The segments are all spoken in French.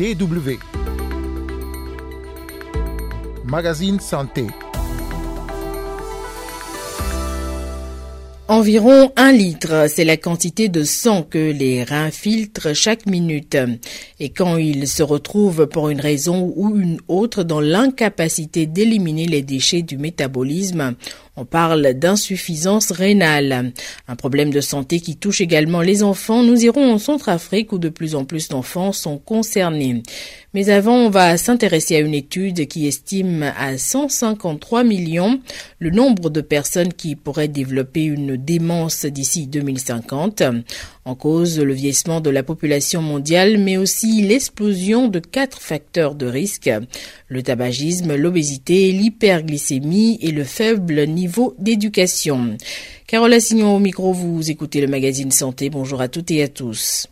DW. Magazine Santé. Environ un litre, c'est la quantité de sang que les reins filtrent chaque minute. Et quand ils se retrouvent pour une raison ou une autre dans l'incapacité d'éliminer les déchets du métabolisme, on parle d'insuffisance rénale, un problème de santé qui touche également les enfants. Nous irons en Centrafrique où de plus en plus d'enfants sont concernés. Mais avant, on va s'intéresser à une étude qui estime à 153 millions le nombre de personnes qui pourraient développer une démence d'ici 2050. En cause, le vieillissement de la population mondiale, mais aussi l'explosion de quatre facteurs de risque. Le tabagisme, l'obésité, l'hyperglycémie et le faible niveau d'éducation. Carole Assignon au micro, vous écoutez le magazine Santé. Bonjour à toutes et à tous.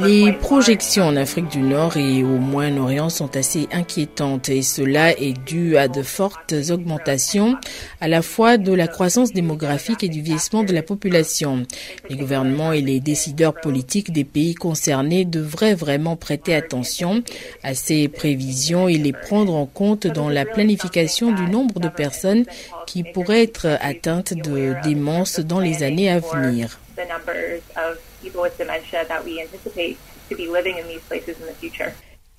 Les projections en Afrique du Nord et au Moyen-Orient sont assez inquiétantes et cela est dû à de fortes augmentations à la fois de la croissance démographique et du vieillissement de la population. Les gouvernements et les décideurs politiques des pays concernés devraient vraiment prêter attention à ces prévisions et les prendre en compte dans la planification du nombre de personnes qui pourraient être atteintes de démence dans les années à venir.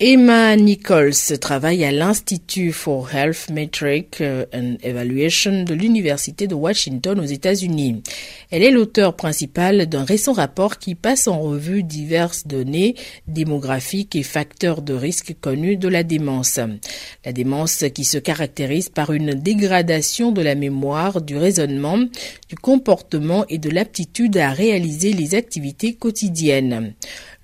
Emma Nichols travaille à l'Institut for Health Metric euh, and Evaluation de l'Université de Washington aux États-Unis. Elle est l'auteur principal d'un récent rapport qui passe en revue diverses données démographiques et facteurs de risque connus de la démence. La démence qui se caractérise par une dégradation de la mémoire, du raisonnement, du comportement et de l'aptitude à réaliser les activités quotidiennes.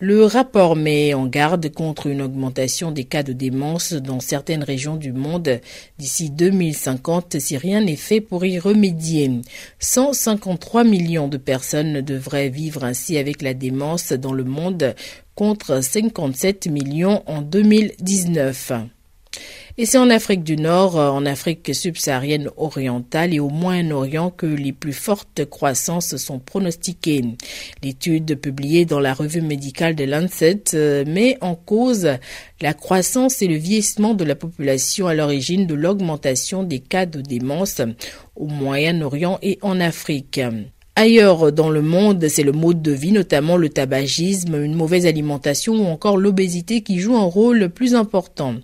Le rapport met en garde contre une augmentation des cas de démence dans certaines régions du monde d'ici 2050 si rien n'est fait pour y remédier. 153 millions de personnes devraient vivre ainsi avec la démence dans le monde contre 57 millions en 2019. Et c'est en Afrique du Nord, euh, en Afrique subsaharienne orientale et au Moyen-Orient que les plus fortes croissances sont pronostiquées. L'étude publiée dans la revue médicale de Lancet euh, met en cause la croissance et le vieillissement de la population à l'origine de l'augmentation des cas de démence au Moyen-Orient et en Afrique. Ailleurs dans le monde, c'est le mode de vie, notamment le tabagisme, une mauvaise alimentation ou encore l'obésité qui jouent un rôle plus important.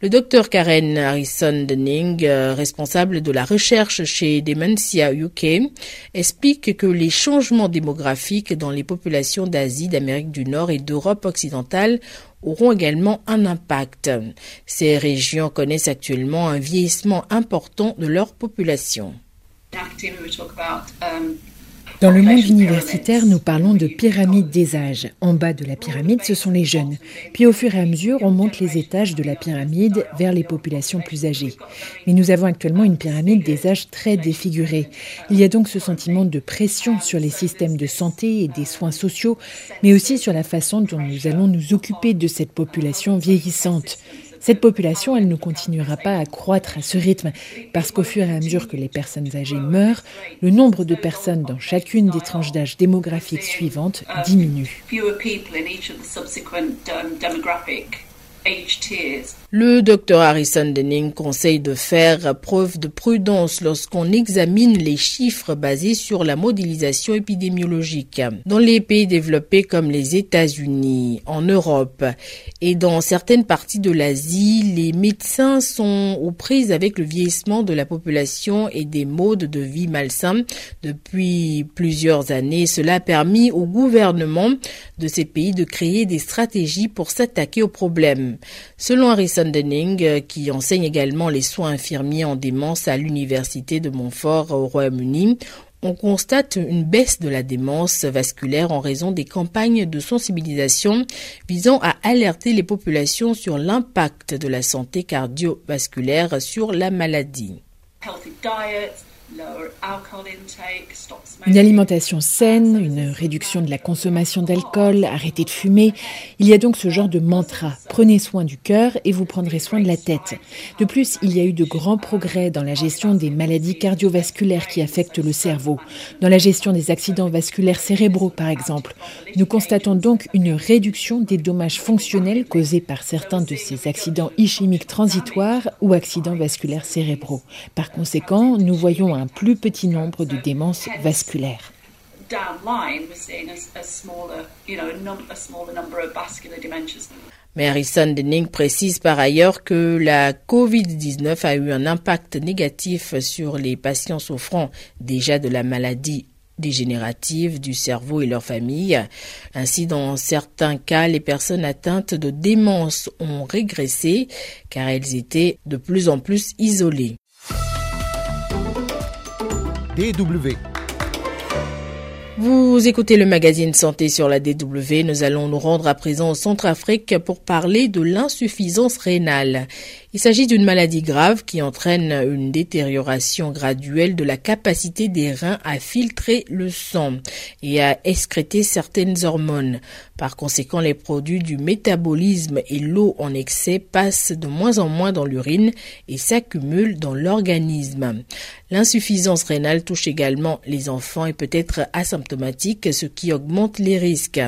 Le docteur Karen Harrison Denning, euh, responsable de la recherche chez Dementia UK, explique que les changements démographiques dans les populations d'Asie, d'Amérique du Nord et d'Europe occidentale auront également un impact. Ces régions connaissent actuellement un vieillissement important de leur population. Dans le monde universitaire, nous parlons de pyramide des âges. En bas de la pyramide, ce sont les jeunes. Puis au fur et à mesure, on monte les étages de la pyramide vers les populations plus âgées. Mais nous avons actuellement une pyramide des âges très défigurée. Il y a donc ce sentiment de pression sur les systèmes de santé et des soins sociaux, mais aussi sur la façon dont nous allons nous occuper de cette population vieillissante. Cette population, ne continuera pas à croître à ce rythme parce qu'au fur et à mesure que les personnes âgées meurent, le nombre de personnes dans chacune des tranches d'âge démographiques suivantes diminue. Le docteur Harrison Denning conseille de faire preuve de prudence lorsqu'on examine les chiffres basés sur la modélisation épidémiologique. Dans les pays développés comme les États-Unis, en Europe et dans certaines parties de l'Asie, les médecins sont aux prises avec le vieillissement de la population et des modes de vie malsains depuis plusieurs années. Cela a permis au gouvernement de ces pays de créer des stratégies pour s'attaquer aux problèmes. Selon Harrison Denning, euh, qui enseigne également les soins infirmiers en démence à l'université de Montfort au Royaume-Uni, on constate une baisse de la démence vasculaire en raison des campagnes de sensibilisation visant à alerter les populations sur l'impact de la santé cardiovasculaire sur la maladie. Une alimentation saine, une réduction de la consommation d'alcool, arrêter de fumer. Il y a donc ce genre de mantra. Prenez soin du cœur et vous prendrez soin de la tête. De plus, il y a eu de grands progrès dans la gestion des maladies cardiovasculaires qui affectent le cerveau, dans la gestion des accidents vasculaires cérébraux par exemple. Nous constatons donc une réduction des dommages fonctionnels causés par certains de ces accidents ischémiques transitoires ou accidents vasculaires cérébraux. Par conséquent, nous voyons un plus petit nombre de démences vasculaires. Mais Harrison Denning précise par ailleurs que la COVID-19 a eu un impact négatif sur les patients souffrant déjà de la maladie dégénérative du cerveau et leurs familles. Ainsi, dans certains cas, les personnes atteintes de démence ont régressé car elles étaient de plus en plus isolées. Vous écoutez le magazine Santé sur la DW. Nous allons nous rendre à présent au Centrafrique pour parler de l'insuffisance rénale. Il s'agit d'une maladie grave qui entraîne une détérioration graduelle de la capacité des reins à filtrer le sang et à excréter certaines hormones. Par conséquent, les produits du métabolisme et l'eau en excès passent de moins en moins dans l'urine et s'accumulent dans l'organisme. L'insuffisance rénale touche également les enfants et peut être asymptomatique, ce qui augmente les risques.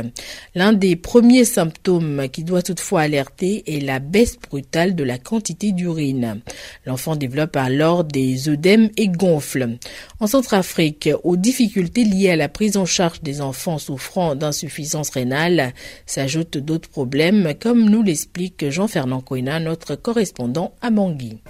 L'un des premiers symptômes qui doit toutefois alerter est la baisse brutale de la quantité d'urine. L'enfant développe alors des œdèmes et gonfle. En Centrafrique, aux difficultés liées à la prise en charge des enfants souffrant d'insuffisance rénale s'ajoutent d'autres problèmes, comme nous l'explique Jean-Fernand Coina, notre correspondant à Bangui.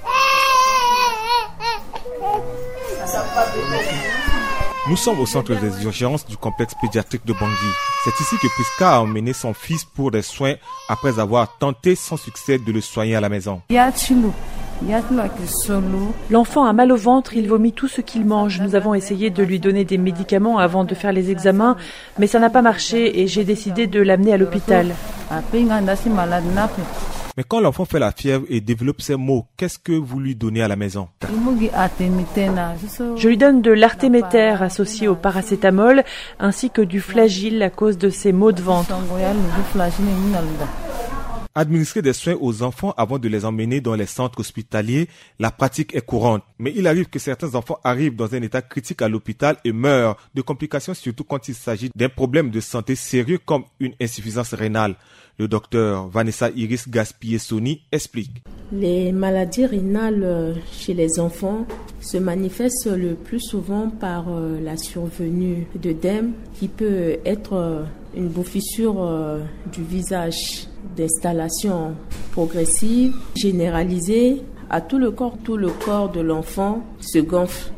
Nous sommes au centre des urgences du complexe pédiatrique de Bangui. C'est ici que Priska a emmené son fils pour des soins après avoir tenté sans succès de le soigner à la maison. L'enfant a mal au ventre, il vomit tout ce qu'il mange. Nous avons essayé de lui donner des médicaments avant de faire les examens, mais ça n'a pas marché et j'ai décidé de l'amener à l'hôpital. Mais quand l'enfant fait la fièvre et développe ses maux, qu'est-ce que vous lui donnez à la maison? Je lui donne de l'artéméter associé au paracétamol ainsi que du flagile à cause de ses maux de ventre. Administrer des soins aux enfants avant de les emmener dans les centres hospitaliers, la pratique est courante. Mais il arrive que certains enfants arrivent dans un état critique à l'hôpital et meurent de complications, surtout quand il s'agit d'un problème de santé sérieux comme une insuffisance rénale. Le docteur Vanessa Iris Gaspillé-Soni explique. Les maladies rénales chez les enfants se manifestent le plus souvent par euh, la survenue d'œdème qui peut être euh, une bouffissure euh, du visage d'installation progressive, généralisée à tout le corps. Tout le corps de l'enfant se gonfle.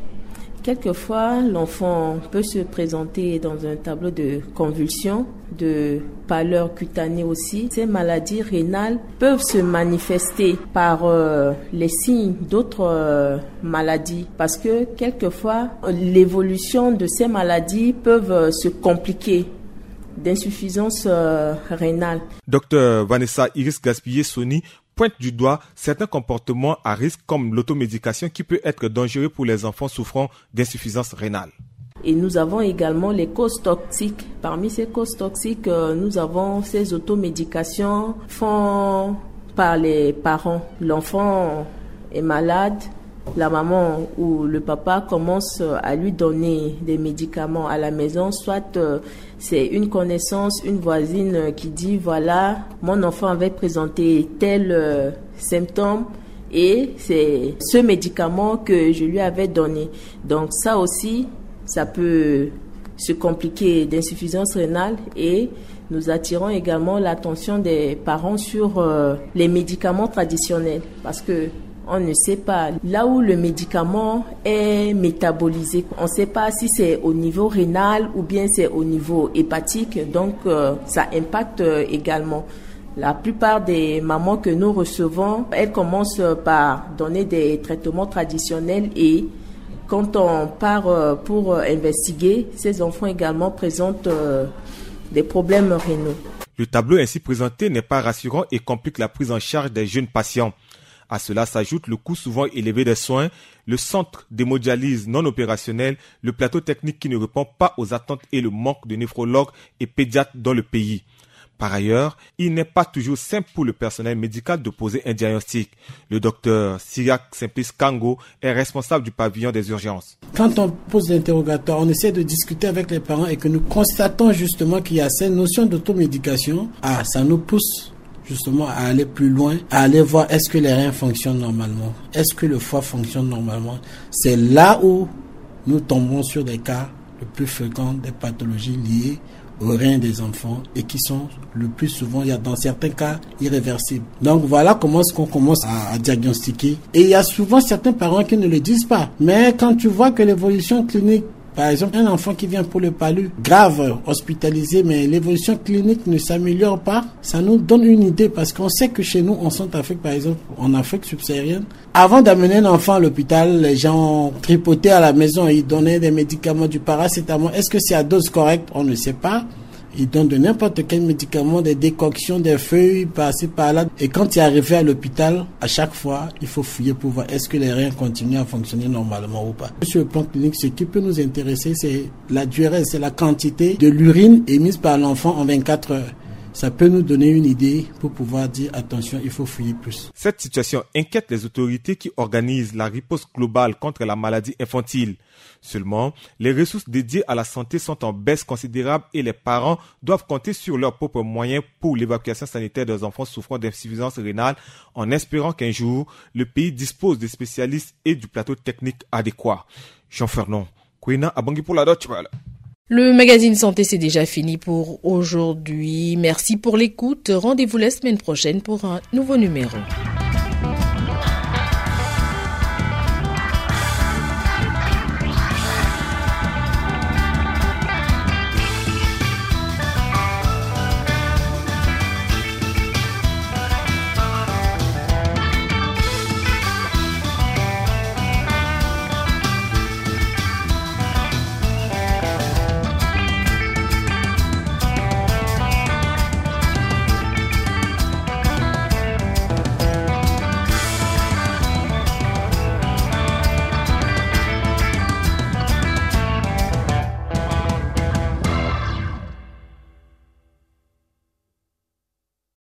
Quelquefois, l'enfant peut se présenter dans un tableau de convulsions, de pâleur cutanée aussi. Ces maladies rénales peuvent se manifester par euh, les signes d'autres euh, maladies parce que quelquefois, l'évolution de ces maladies peuvent se compliquer d'insuffisance euh, rénale. Docteur Vanessa Iris Gaspillé-Soni pointe du doigt certains comportements à risque comme l'automédication qui peut être dangereux pour les enfants souffrant d'insuffisance rénale. Et nous avons également les causes toxiques. Parmi ces causes toxiques, euh, nous avons ces automédications font par les parents. L'enfant est malade, la maman ou le papa commence à lui donner des médicaments à la maison, soit euh, c'est une connaissance, une voisine qui dit voilà, mon enfant avait présenté tel euh, symptôme et c'est ce médicament que je lui avais donné. Donc ça aussi, ça peut se compliquer d'insuffisance rénale et nous attirons également l'attention des parents sur euh, les médicaments traditionnels parce que on ne sait pas. Là où le médicament est métabolisé, on ne sait pas si c'est au niveau rénal ou bien c'est au niveau hépatique, donc euh, ça impacte euh, également. La plupart des mamans que nous recevons, elles commencent par donner des traitements traditionnels et quand on part euh, pour investiguer, ces enfants également présentent des problèmes rénaux. Le tableau ainsi présenté n'est pas rassurant et complique la prise en charge des jeunes patients. À cela s'ajoute le coût souvent élevé des soins, le centre d'hémodialyse non opérationnel, le plateau technique qui ne répond pas aux attentes et le manque de néphrologues et pédiatres dans le pays. Par ailleurs, il n'est pas toujours simple pour le personnel médical de poser un diagnostic. Le docteur Sirak Simplice Kango est responsable du pavillon des urgences. Quand on pose l'interrogatoire, on essaie de discuter avec les parents et que nous constatons justement qu'il y a cette notion d'automédication. Ah, ça nous pousse justement à aller plus loin, à aller voir est-ce que les reins fonctionnent normalement, est-ce que le foie fonctionne normalement? C'est là où nous tombons sur des cas le plus fréquents des pathologies liées aux reins des enfants et qui sont le plus souvent, il y a dans certains cas, irréversibles. Donc voilà comment est-ce qu'on commence à, à, diagnostiquer. Et il y a souvent certains parents qui ne le disent pas. Mais quand tu vois que l'évolution clinique par exemple, un enfant qui vient pour le palu, grave, hospitalisé, mais l'évolution clinique ne s'améliore pas, ça nous donne une idée parce qu'on sait que chez nous, en Centrafrique, par exemple, en Afrique subsaharienne, avant d'amener un enfant à l'hôpital, les gens tripotaient à la maison et ils donnaient des médicaments, du paracétamol. Est-ce que c'est à dose correcte? On ne sait pas. Ils donnent de n'importe quel médicament, des décoctions, des feuilles, par-ci, par-là. Et quand il est arrivé à l'hôpital, à chaque fois, il faut fouiller pour voir est-ce que les reins continuent à fonctionner normalement ou pas. Sur le plan clinique, ce qui peut nous intéresser, c'est la durée, c'est la quantité de l'urine émise par l'enfant en 24 heures ça peut nous donner une idée pour pouvoir dire attention, il faut fouiller plus. Cette situation inquiète les autorités qui organisent la riposte globale contre la maladie infantile. Seulement, les ressources dédiées à la santé sont en baisse considérable et les parents doivent compter sur leurs propres moyens pour l'évacuation sanitaire des enfants souffrant d'insuffisance rénale en espérant qu'un jour, le pays dispose de spécialistes et du plateau technique adéquat. Jean Fernand, Quina Abangi pour la Deutsche le magazine Santé, c'est déjà fini pour aujourd'hui. Merci pour l'écoute. Rendez-vous la semaine prochaine pour un nouveau numéro.